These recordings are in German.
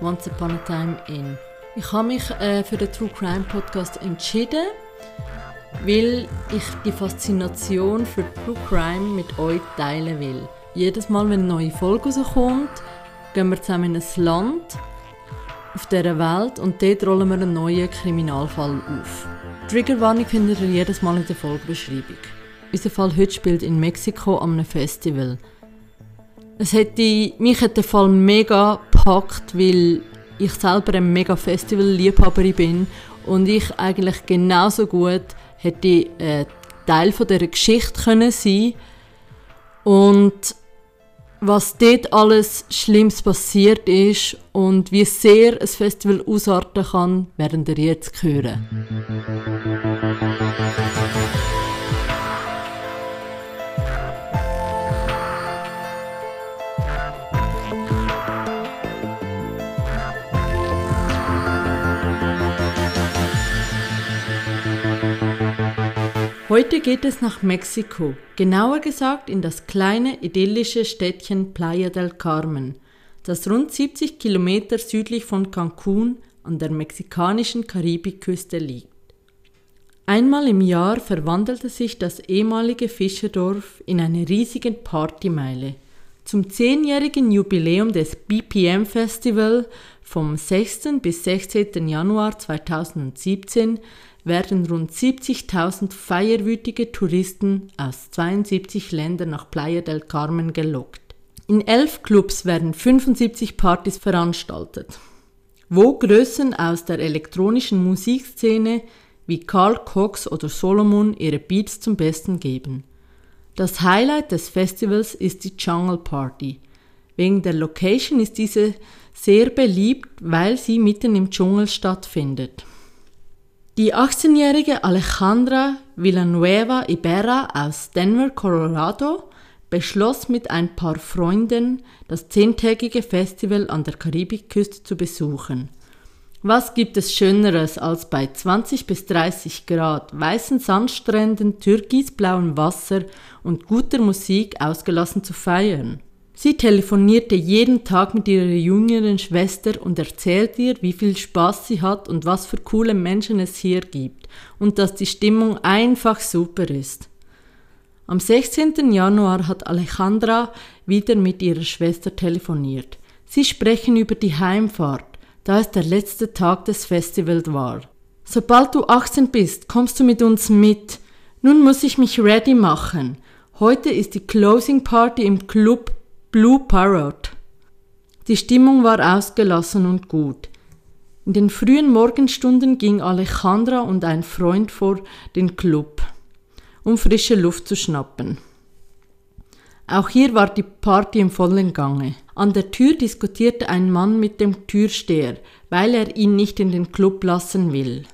Once Upon a Time In. Ich habe mich äh, für den True Crime Podcast entschieden, weil ich die Faszination für True Crime mit euch teilen will. Jedes Mal, wenn eine neue Folge rauskommt, gehen wir zusammen in ein Land auf dieser Welt und dort rollen wir einen neuen Kriminalfall auf. Triggerwarnung findet ihr jedes Mal in der Folgebeschreibung. Unser Fall heute spielt in Mexiko einem Festival. Es hätte, mich hat der Fall mega gepackt, weil ich selber ein mega Festival-Liebhaberin bin und ich eigentlich genauso gut hätte äh, Teil von dieser Geschichte können sein und was dort alles Schlimmes passiert ist und wie sehr ein Festival ausarten kann, werden ihr jetzt hören. Heute geht es nach Mexiko, genauer gesagt in das kleine idyllische Städtchen Playa del Carmen, das rund 70 Kilometer südlich von Cancun an der mexikanischen Karibikküste liegt. Einmal im Jahr verwandelte sich das ehemalige Fischerdorf in eine riesige Partymeile. Zum zehnjährigen Jubiläum des BPM Festival vom 6. bis 16. Januar 2017 werden rund 70.000 feierwütige Touristen aus 72 Ländern nach Playa del Carmen gelockt. In elf Clubs werden 75 Partys veranstaltet, wo Größen aus der elektronischen Musikszene wie Carl Cox oder Solomon ihre Beats zum Besten geben. Das Highlight des Festivals ist die Jungle Party. Wegen der Location ist diese sehr beliebt, weil sie mitten im Dschungel stattfindet. Die 18-jährige Alejandra Villanueva Iberra aus Denver, Colorado, beschloss mit ein paar Freunden das zehntägige Festival an der Karibikküste zu besuchen. Was gibt es Schöneres, als bei 20 bis 30 Grad, weißen Sandstränden, türkisblauem Wasser und guter Musik ausgelassen zu feiern? Sie telefonierte jeden Tag mit ihrer jüngeren Schwester und erzählte ihr, wie viel Spaß sie hat und was für coole Menschen es hier gibt und dass die Stimmung einfach super ist. Am 16. Januar hat Alejandra wieder mit ihrer Schwester telefoniert. Sie sprechen über die Heimfahrt, da es der letzte Tag des Festivals war. Sobald du 18 bist, kommst du mit uns mit. Nun muss ich mich ready machen. Heute ist die Closing Party im Club Blue Parrot. Die Stimmung war ausgelassen und gut. In den frühen Morgenstunden ging Alejandra und ein Freund vor den Club, um frische Luft zu schnappen. Auch hier war die Party im vollen Gange. An der Tür diskutierte ein Mann mit dem Türsteher, weil er ihn nicht in den Club lassen will.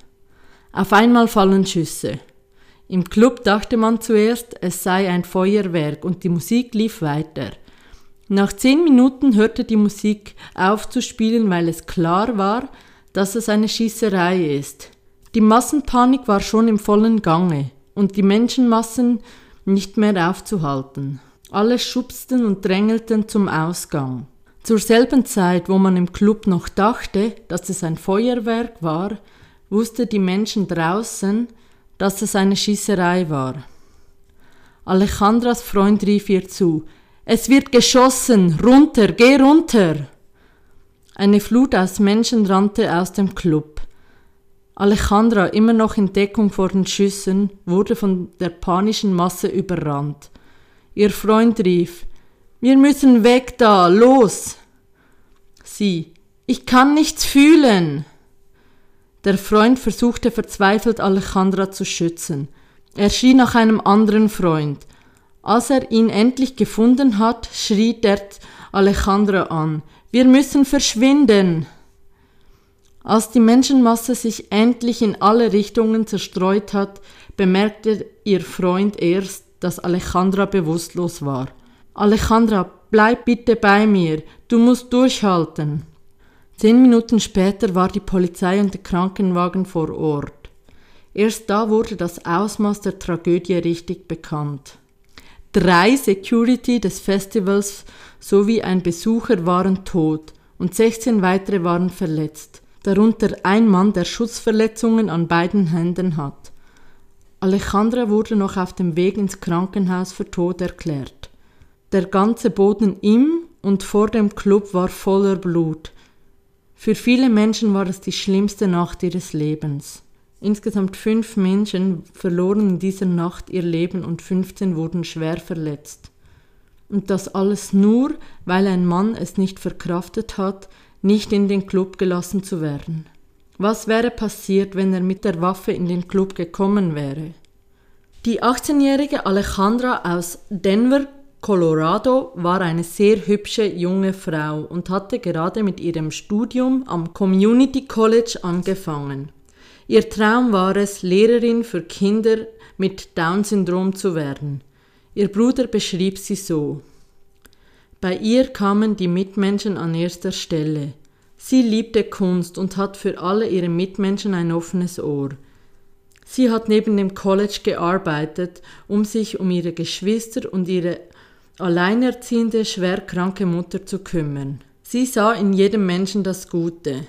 Auf einmal fallen Schüsse. Im Club dachte man zuerst, es sei ein Feuerwerk und die Musik lief weiter. Nach zehn Minuten hörte die Musik auf zu spielen, weil es klar war, dass es eine Schießerei ist. Die Massenpanik war schon im vollen Gange und die Menschenmassen nicht mehr aufzuhalten. Alle schubsten und drängelten zum Ausgang. Zur selben Zeit, wo man im Club noch dachte, dass es ein Feuerwerk war, wusste die Menschen draußen, dass es eine Schießerei war. Alejandras Freund rief ihr zu, es wird geschossen. Runter, geh runter. Eine Flut aus Menschen rannte aus dem Club. Alejandra, immer noch in Deckung vor den Schüssen, wurde von der panischen Masse überrannt. Ihr Freund rief, wir müssen weg da, los! Sie, ich kann nichts fühlen! Der Freund versuchte verzweifelt Alejandra zu schützen. Er schrie nach einem anderen Freund. Als er ihn endlich gefunden hat, schrie der Alejandra an. Wir müssen verschwinden. Als die Menschenmasse sich endlich in alle Richtungen zerstreut hat, bemerkte ihr Freund erst, dass Alejandra bewusstlos war. Alejandra, bleib bitte bei mir, du musst durchhalten. Zehn Minuten später war die Polizei und der Krankenwagen vor Ort. Erst da wurde das Ausmaß der Tragödie richtig bekannt. Drei Security des Festivals sowie ein Besucher waren tot und 16 weitere waren verletzt, darunter ein Mann, der Schussverletzungen an beiden Händen hat. Alejandra wurde noch auf dem Weg ins Krankenhaus für tot erklärt. Der ganze Boden im und vor dem Club war voller Blut. Für viele Menschen war es die schlimmste Nacht ihres Lebens. Insgesamt fünf Menschen verloren in dieser Nacht ihr Leben und 15 wurden schwer verletzt. Und das alles nur, weil ein Mann es nicht verkraftet hat, nicht in den Club gelassen zu werden. Was wäre passiert, wenn er mit der Waffe in den Club gekommen wäre? Die 18-jährige Alejandra aus Denver, Colorado, war eine sehr hübsche junge Frau und hatte gerade mit ihrem Studium am Community College angefangen. Ihr Traum war es, Lehrerin für Kinder mit Down-Syndrom zu werden. Ihr Bruder beschrieb sie so. Bei ihr kamen die Mitmenschen an erster Stelle. Sie liebte Kunst und hat für alle ihre Mitmenschen ein offenes Ohr. Sie hat neben dem College gearbeitet, um sich um ihre Geschwister und ihre alleinerziehende, schwerkranke Mutter zu kümmern. Sie sah in jedem Menschen das Gute.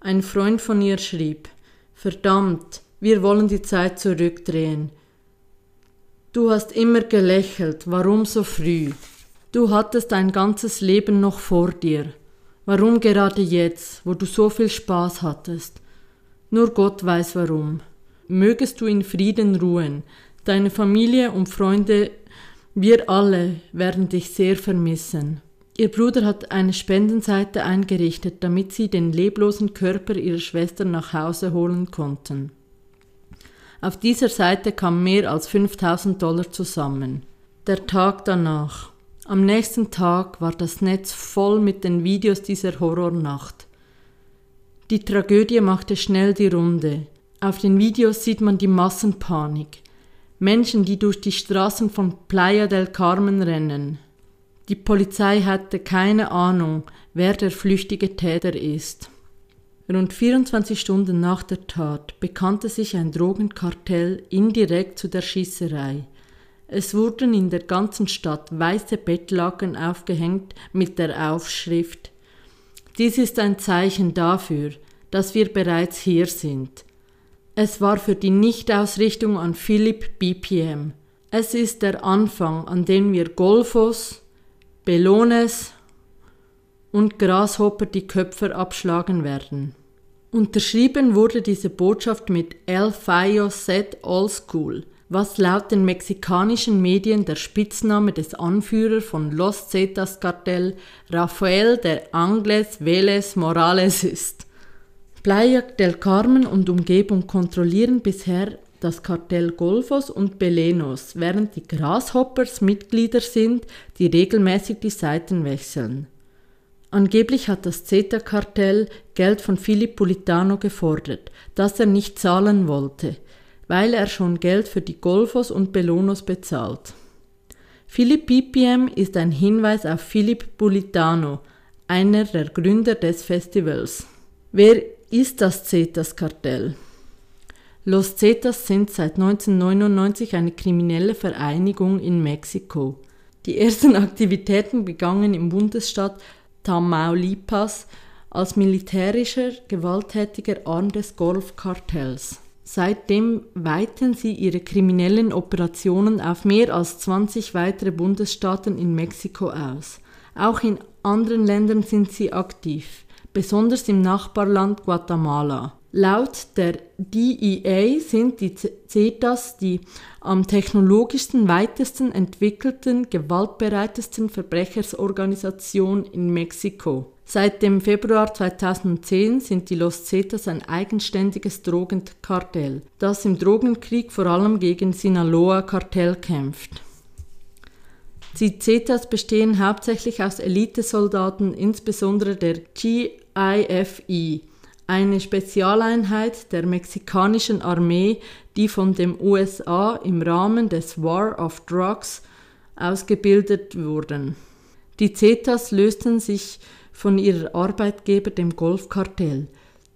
Ein Freund von ihr schrieb, Verdammt, wir wollen die Zeit zurückdrehen. Du hast immer gelächelt, warum so früh? Du hattest dein ganzes Leben noch vor dir. Warum gerade jetzt, wo du so viel Spaß hattest? Nur Gott weiß warum. Mögest du in Frieden ruhen. Deine Familie und Freunde, wir alle werden dich sehr vermissen. Ihr Bruder hat eine Spendenseite eingerichtet, damit sie den leblosen Körper ihrer Schwester nach Hause holen konnten. Auf dieser Seite kam mehr als 5000 Dollar zusammen. Der Tag danach. Am nächsten Tag war das Netz voll mit den Videos dieser Horrornacht. Die Tragödie machte schnell die Runde. Auf den Videos sieht man die Massenpanik. Menschen, die durch die Straßen von Playa del Carmen rennen. Die Polizei hatte keine Ahnung, wer der flüchtige Täter ist. Rund 24 Stunden nach der Tat bekannte sich ein Drogenkartell indirekt zu der Schießerei. Es wurden in der ganzen Stadt weiße Bettlaken aufgehängt mit der Aufschrift Dies ist ein Zeichen dafür, dass wir bereits hier sind. Es war für die Nichtausrichtung an Philipp BPM. Es ist der Anfang, an dem wir Golfos, Belones und Grashopper die Köpfe abschlagen werden. Unterschrieben wurde diese Botschaft mit El Fallo Set All School, was laut den mexikanischen Medien der Spitzname des Anführers von Los Zetas Kartell Rafael de Angles Vélez Morales ist. Playa del Carmen und Umgebung kontrollieren bisher das Kartell Golfos und Belenos, während die Grasshoppers Mitglieder sind, die regelmäßig die Seiten wechseln. Angeblich hat das CETA-Kartell Geld von Philip Politano gefordert, das er nicht zahlen wollte, weil er schon Geld für die Golfos und Belonos bezahlt. Philip BPM ist ein Hinweis auf Philip Politano, einer der Gründer des Festivals. Wer ist das CETA-Kartell? Los Zetas sind seit 1999 eine kriminelle Vereinigung in Mexiko. Die ersten Aktivitäten begannen im Bundesstaat Tamaulipas als militärischer, gewalttätiger Arm des Golfkartells. Seitdem weiten sie ihre kriminellen Operationen auf mehr als 20 weitere Bundesstaaten in Mexiko aus. Auch in anderen Ländern sind sie aktiv, besonders im Nachbarland Guatemala. Laut der DEA sind die CETAs die am technologischsten weitesten entwickelten, gewaltbereitesten Verbrechersorganisation in Mexiko. Seit dem Februar 2010 sind die Los Zetas ein eigenständiges Drogenkartell, das im Drogenkrieg vor allem gegen Sinaloa-Kartell kämpft. Die Zetas bestehen hauptsächlich aus Elitesoldaten, insbesondere der GIFE, eine Spezialeinheit der mexikanischen Armee, die von den USA im Rahmen des War of Drugs ausgebildet wurden. Die Zetas lösten sich von ihrer Arbeitgeber, dem Golfkartell,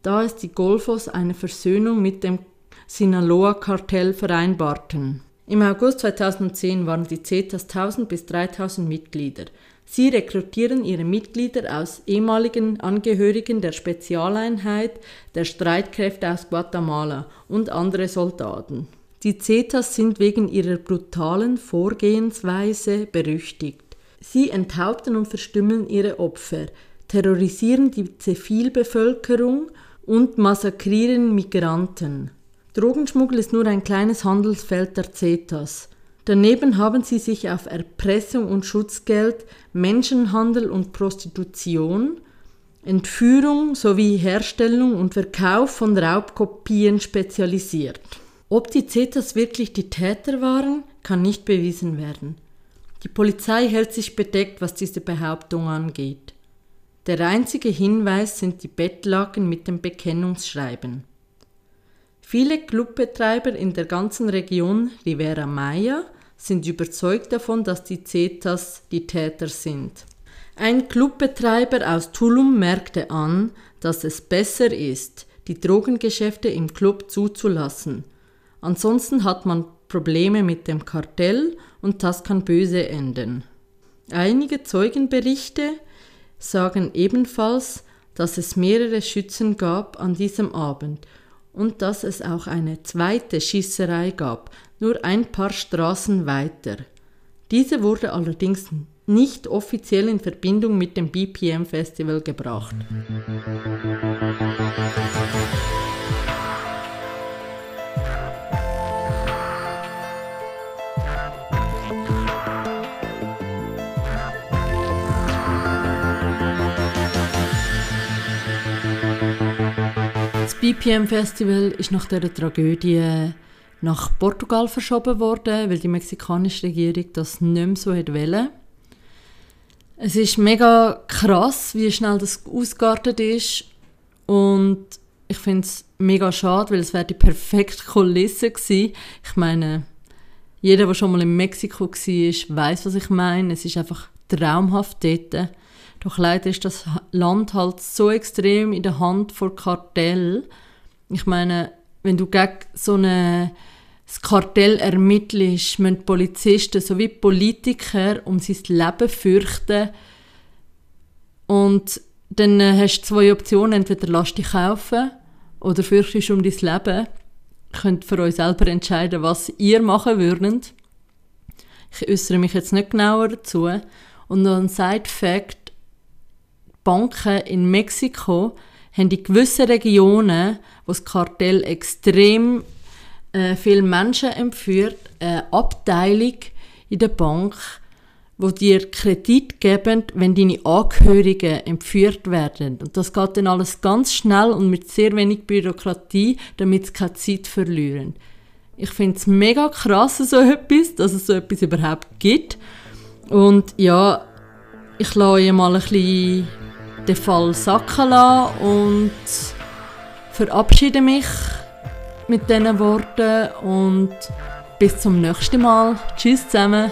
da es die Golfos eine Versöhnung mit dem Sinaloa-Kartell vereinbarten. Im August 2010 waren die CETAs 1000 bis 3000 Mitglieder. Sie rekrutieren ihre Mitglieder aus ehemaligen Angehörigen der Spezialeinheit der Streitkräfte aus Guatemala und andere Soldaten. Die Zetas sind wegen ihrer brutalen Vorgehensweise berüchtigt. Sie enthaupten und verstümmeln ihre Opfer, terrorisieren die Zivilbevölkerung und massakrieren Migranten. Drogenschmuggel ist nur ein kleines Handelsfeld der Zetas. Daneben haben sie sich auf Erpressung und Schutzgeld, Menschenhandel und Prostitution, Entführung sowie Herstellung und Verkauf von Raubkopien spezialisiert. Ob die Zetas wirklich die Täter waren, kann nicht bewiesen werden. Die Polizei hält sich bedeckt, was diese Behauptung angeht. Der einzige Hinweis sind die Bettlaken mit dem Bekennungsschreiben. Viele Clubbetreiber in der ganzen Region Rivera Maya sind überzeugt davon, dass die Zetas die Täter sind. Ein Clubbetreiber aus Tulum merkte an, dass es besser ist, die Drogengeschäfte im Club zuzulassen. Ansonsten hat man Probleme mit dem Kartell und das kann böse enden. Einige Zeugenberichte sagen ebenfalls, dass es mehrere Schützen gab an diesem Abend und dass es auch eine zweite Schießerei gab, nur ein paar Straßen weiter. Diese wurde allerdings nicht offiziell in Verbindung mit dem BPM Festival gebracht. BPM Festival ist nach der Tragödie nach Portugal verschoben worden, weil die mexikanische Regierung das nicht mehr so wollte. Es ist mega krass, wie schnell das ausgeartet ist und ich finde es mega schade, weil es wäre die perfekte Kulisse gewesen. Ich meine, jeder, der schon mal in Mexiko war, weiß, was ich meine. Es ist einfach traumhaft dort. Doch leider ist das Land halt so extrem in der Hand von Kartell. Ich meine, wenn du gegen so eine das Kartell ermittelst, müssen Polizisten sowie Politiker um sein Leben fürchten. Und dann äh, hast du zwei Optionen, entweder lass dich kaufen oder fürchtest um dein Leben. Ihr könnt für euch selber entscheiden, was ihr machen würdet. Ich äußere mich jetzt nicht genauer dazu. Und noch ein Side-Fact, Banken in Mexiko haben in gewissen Regionen, wo das Kartell extrem äh, viele Menschen entführt, eine Abteilung in der Bank, wo dir Kredit geben, wenn deine Angehörigen entführt werden. Und das geht dann alles ganz schnell und mit sehr wenig Bürokratie, damit sie keine Zeit verlieren. Ich finde es mega krass, so etwas, dass es so etwas überhaupt gibt. Und ja, ich lasse euch mal ein bisschen den Fall sacken lassen und verabschiede mich mit diesen Worten und bis zum nächsten Mal. Tschüss zusammen.